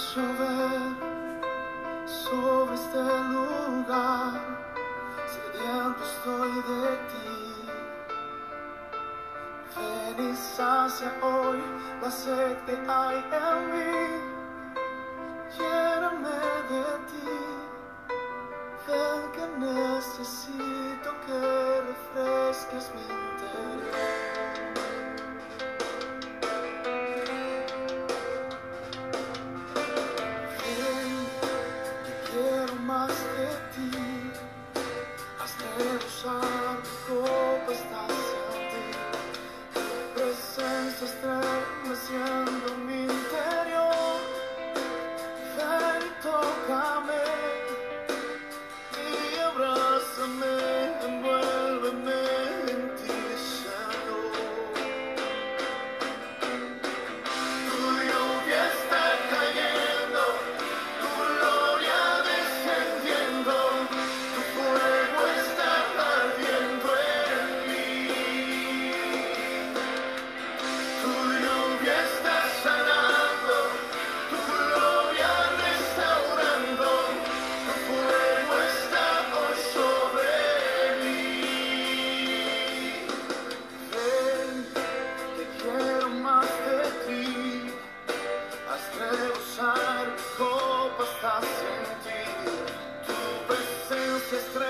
llover sobre este lugar, sediento estoy de ti. Venís hacia hoy, la sed que hay en mí. sentir tua presença estranha.